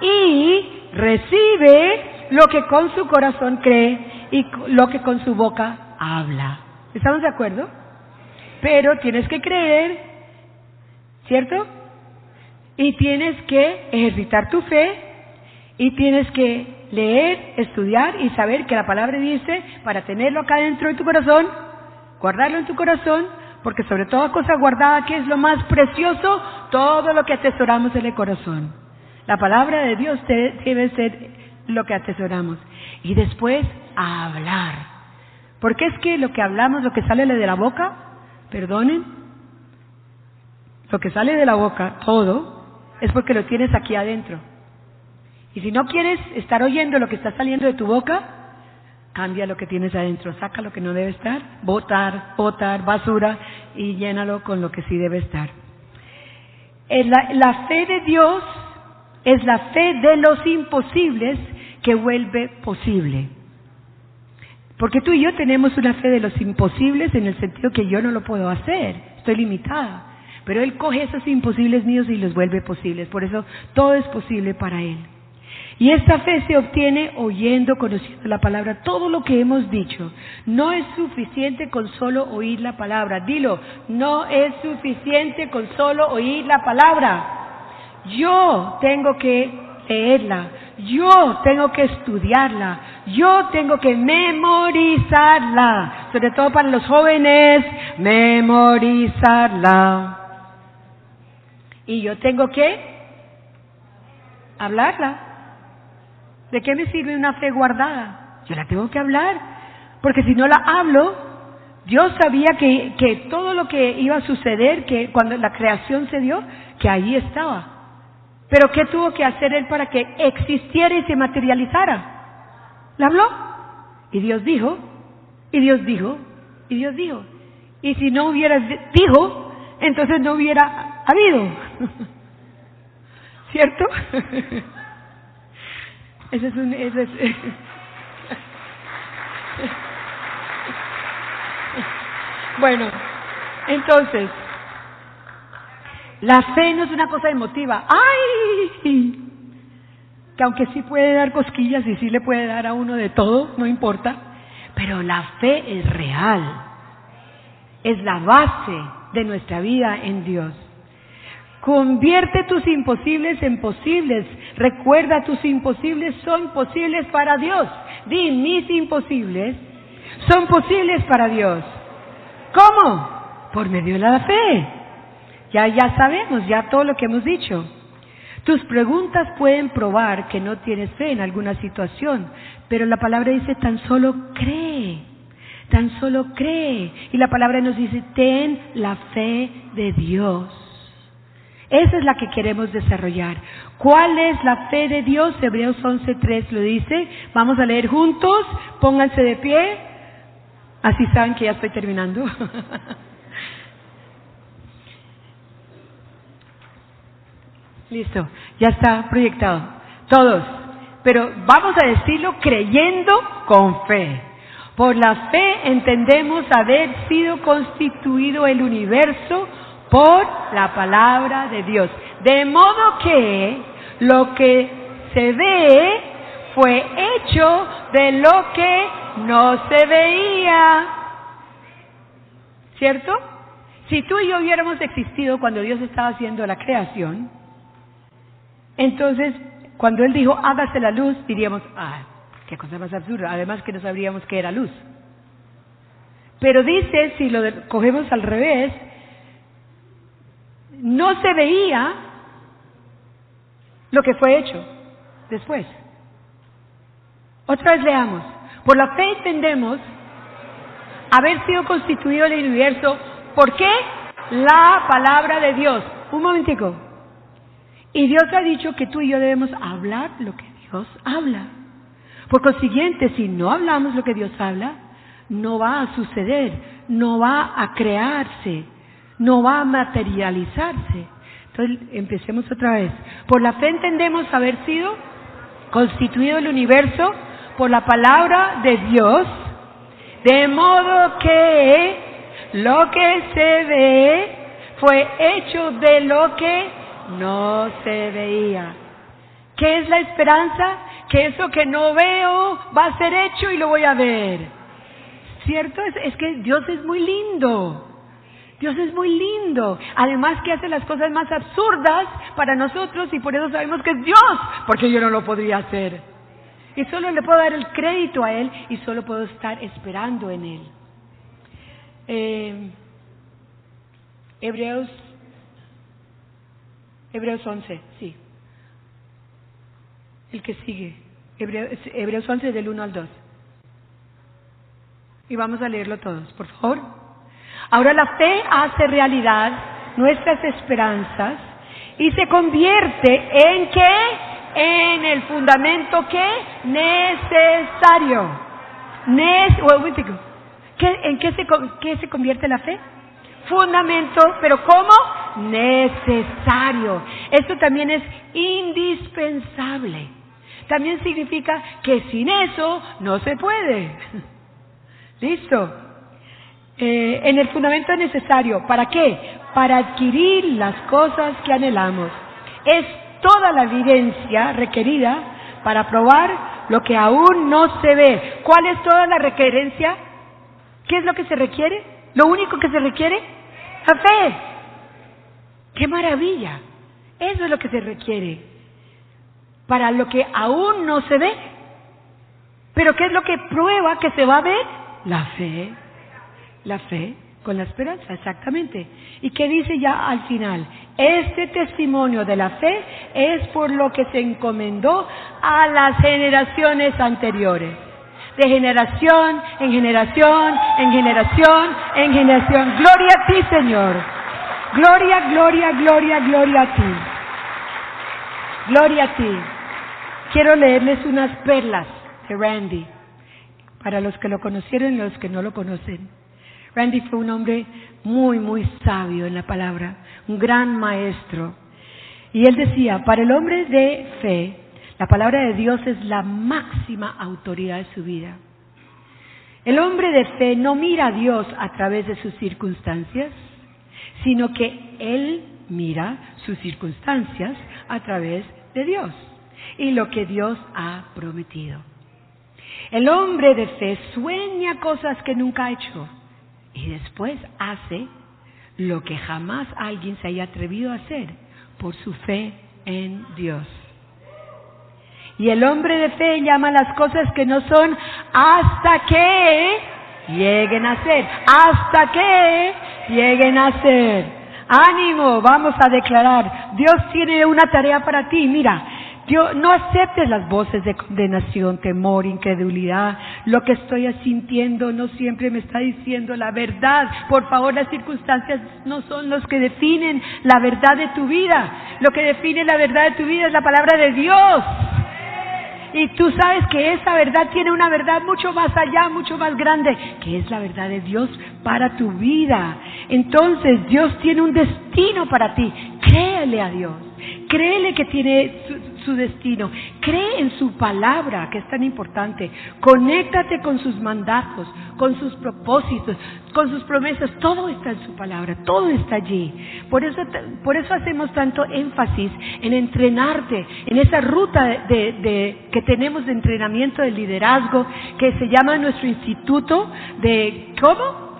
y recibe lo que con su corazón cree y lo que con su boca habla. ¿Estamos de acuerdo? Pero tienes que creer, ¿cierto? Y tienes que ejercitar tu fe y tienes que leer, estudiar y saber que la palabra dice para tenerlo acá dentro de tu corazón, guardarlo en tu corazón, porque sobre toda cosa guardada, que es lo más precioso, todo lo que atesoramos en el corazón. La palabra de Dios debe ser lo que atesoramos. Y después, hablar. Porque es que lo que hablamos, lo que sale de la boca, perdonen, lo que sale de la boca, todo, es porque lo tienes aquí adentro. Y si no quieres estar oyendo lo que está saliendo de tu boca, cambia lo que tienes adentro, saca lo que no debe estar, botar, botar, basura y llénalo con lo que sí debe estar. La, la fe de Dios es la fe de los imposibles que vuelve posible. Porque tú y yo tenemos una fe de los imposibles en el sentido que yo no lo puedo hacer, estoy limitada. Pero Él coge esos imposibles míos y los vuelve posibles. Por eso todo es posible para Él. Y esta fe se obtiene oyendo, conociendo la palabra. Todo lo que hemos dicho. No es suficiente con solo oír la palabra. Dilo, no es suficiente con solo oír la palabra. Yo tengo que leerla. Yo tengo que estudiarla. Yo tengo que memorizarla. Sobre todo para los jóvenes, memorizarla. Y yo tengo que hablarla. ¿De qué me sirve una fe guardada? Yo la tengo que hablar, porque si no la hablo, Dios sabía que, que todo lo que iba a suceder, que cuando la creación se dio, que ahí estaba. Pero ¿qué tuvo que hacer Él para que existiera y se materializara? ¿La habló? Y Dios dijo, y Dios dijo, y Dios dijo. Y si no hubiera dijo, entonces no hubiera habido. ¿Cierto? Ese es un... Ese es, bueno, entonces, la fe no es una cosa emotiva. ¡Ay! Que aunque sí puede dar cosquillas y sí le puede dar a uno de todo, no importa. Pero la fe es real. Es la base de nuestra vida en Dios. Convierte tus imposibles en posibles. Recuerda, tus imposibles son posibles para Dios. Di, mis imposibles son posibles para Dios. ¿Cómo? Por medio de la fe. Ya, ya sabemos, ya todo lo que hemos dicho. Tus preguntas pueden probar que no tienes fe en alguna situación, pero la palabra dice tan solo cree, tan solo cree. Y la palabra nos dice, ten la fe de Dios. Esa es la que queremos desarrollar. ¿Cuál es la fe de Dios? Hebreos 11.3 lo dice. Vamos a leer juntos. Pónganse de pie. Así saben que ya estoy terminando. Listo, ya está proyectado. Todos. Pero vamos a decirlo creyendo con fe. Por la fe entendemos haber sido constituido el universo por la palabra de Dios. De modo que lo que se ve fue hecho de lo que no se veía. ¿Cierto? Si tú y yo hubiéramos existido cuando Dios estaba haciendo la creación, entonces cuando Él dijo, hágase la luz, diríamos, ah, qué cosa más absurda. Además que no sabríamos qué era luz. Pero dice, si lo cogemos al revés, no se veía lo que fue hecho después. Otra vez leamos. Por la fe entendemos haber sido constituido el universo. ¿Por qué? La palabra de Dios. Un momentico. Y Dios ha dicho que tú y yo debemos hablar lo que Dios habla. Por consiguiente, si no hablamos lo que Dios habla, no va a suceder, no va a crearse, no va a materializarse. Entonces, empecemos otra vez. Por la fe entendemos haber sido constituido el universo por la palabra de Dios, de modo que lo que se ve fue hecho de lo que no se veía. ¿Qué es la esperanza? Que eso que no veo va a ser hecho y lo voy a ver. ¿Cierto? Es, es que Dios es muy lindo. Dios es muy lindo. Además que hace las cosas más absurdas para nosotros y por eso sabemos que es Dios, porque yo no lo podría hacer. Y solo le puedo dar el crédito a Él y solo puedo estar esperando en Él. Eh, Hebreos, Hebreos 11, sí. El que sigue. Hebreos, Hebreos 11 del 1 al 2. Y vamos a leerlo todos, por favor. Ahora la fe hace realidad nuestras esperanzas y se convierte en qué? En el fundamento que necesario. ¿En qué se, qué se convierte la fe? Fundamento, pero ¿cómo? Necesario. Esto también es indispensable. También significa que sin eso no se puede. ¿Listo? Eh, en el fundamento necesario. ¿Para qué? Para adquirir las cosas que anhelamos. Es toda la evidencia requerida para probar lo que aún no se ve. ¿Cuál es toda la requerencia? ¿Qué es lo que se requiere? ¿Lo único que se requiere? La fe. ¡Qué maravilla! Eso es lo que se requiere. Para lo que aún no se ve. Pero ¿qué es lo que prueba que se va a ver? La fe. La fe con la esperanza, exactamente. ¿Y qué dice ya al final? Este testimonio de la fe es por lo que se encomendó a las generaciones anteriores. De generación en generación, en generación, en generación. Gloria a ti, Señor. Gloria, gloria, gloria, gloria a ti. Gloria a ti. Quiero leerles unas perlas de Randy, para los que lo conocieron y los que no lo conocen. Randy fue un hombre muy, muy sabio en la palabra, un gran maestro. Y él decía, para el hombre de fe, la palabra de Dios es la máxima autoridad de su vida. El hombre de fe no mira a Dios a través de sus circunstancias, sino que él mira sus circunstancias a través de Dios y lo que Dios ha prometido. El hombre de fe sueña cosas que nunca ha hecho y después hace lo que jamás alguien se haya atrevido a hacer por su fe en Dios. Y el hombre de fe llama las cosas que no son hasta que lleguen a ser, hasta que lleguen a ser. Ánimo, vamos a declarar. Dios tiene una tarea para ti. Mira, Dios, no aceptes las voces de condenación, temor, incredulidad. Lo que estoy sintiendo no siempre me está diciendo la verdad. Por favor, las circunstancias no son los que definen la verdad de tu vida. Lo que define la verdad de tu vida es la palabra de Dios. Y tú sabes que esa verdad tiene una verdad mucho más allá, mucho más grande, que es la verdad de Dios para tu vida. Entonces Dios tiene un destino para ti. Créele a Dios. Créele que tiene su, destino. Cree en su palabra, que es tan importante. Conéctate con sus mandatos, con sus propósitos, con sus promesas. Todo está en su palabra, todo está allí. Por eso, por eso hacemos tanto énfasis en entrenarte, en esa ruta de, que tenemos de entrenamiento de liderazgo, que se llama nuestro instituto de, ¿cómo?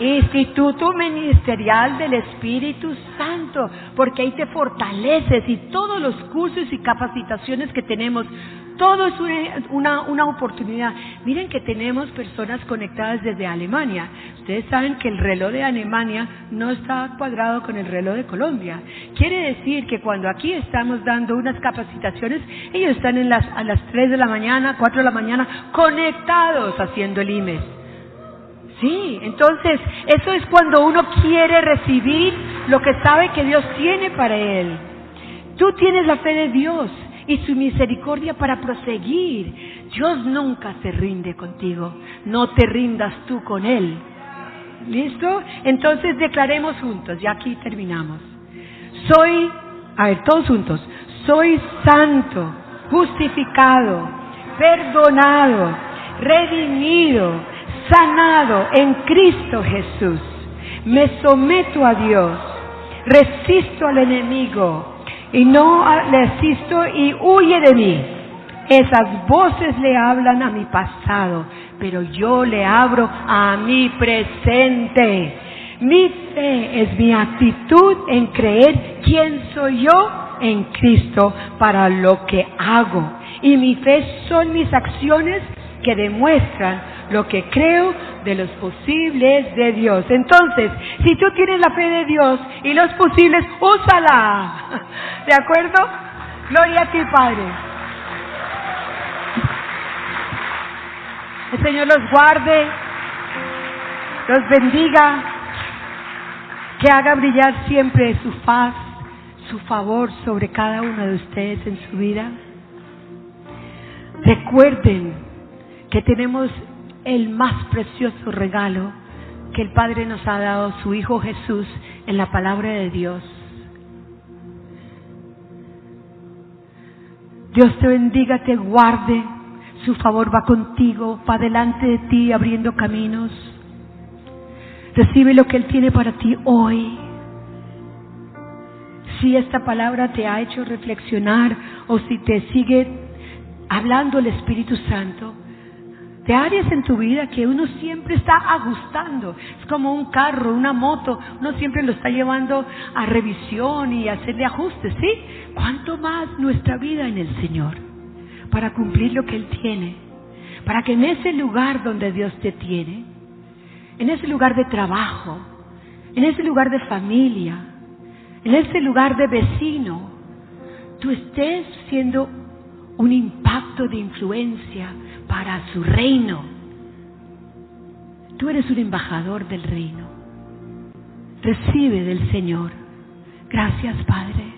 Instituto Ministerial del Espíritu Santo, porque ahí te fortaleces y todos los cursos y capacitaciones que tenemos, todo es una, una, oportunidad. Miren que tenemos personas conectadas desde Alemania. Ustedes saben que el reloj de Alemania no está cuadrado con el reloj de Colombia. Quiere decir que cuando aquí estamos dando unas capacitaciones, ellos están en las, a las 3 de la mañana, 4 de la mañana, conectados haciendo el IMES. Sí, entonces eso es cuando uno quiere recibir lo que sabe que Dios tiene para él. Tú tienes la fe de Dios y su misericordia para proseguir. Dios nunca se rinde contigo, no te rindas tú con Él. ¿Listo? Entonces declaremos juntos, ya aquí terminamos. Soy, a ver, todos juntos, soy santo, justificado, perdonado, redimido sanado en Cristo Jesús. Me someto a Dios, resisto al enemigo y no le asisto y huye de mí. Esas voces le hablan a mi pasado, pero yo le abro a mi presente. Mi fe es mi actitud en creer quién soy yo en Cristo para lo que hago. Y mi fe son mis acciones que demuestran lo que creo de los posibles de Dios. Entonces, si tú tienes la fe de Dios y los posibles, úsala. ¿De acuerdo? Gloria a ti, Padre. El Señor los guarde, los bendiga, que haga brillar siempre su faz, su favor sobre cada uno de ustedes en su vida. Recuerden que tenemos el más precioso regalo que el Padre nos ha dado, su Hijo Jesús, en la palabra de Dios. Dios te bendiga, te guarde, su favor va contigo, va delante de ti abriendo caminos. Recibe lo que Él tiene para ti hoy. Si esta palabra te ha hecho reflexionar o si te sigue hablando el Espíritu Santo, de áreas en tu vida que uno siempre está ajustando. Es como un carro, una moto, uno siempre lo está llevando a revisión y a hacerle ajustes, ¿sí? ¿Cuánto más nuestra vida en el Señor para cumplir lo que Él tiene? Para que en ese lugar donde Dios te tiene, en ese lugar de trabajo, en ese lugar de familia, en ese lugar de vecino, tú estés siendo un impacto de influencia para su reino. Tú eres un embajador del reino. Recibe del Señor. Gracias, Padre.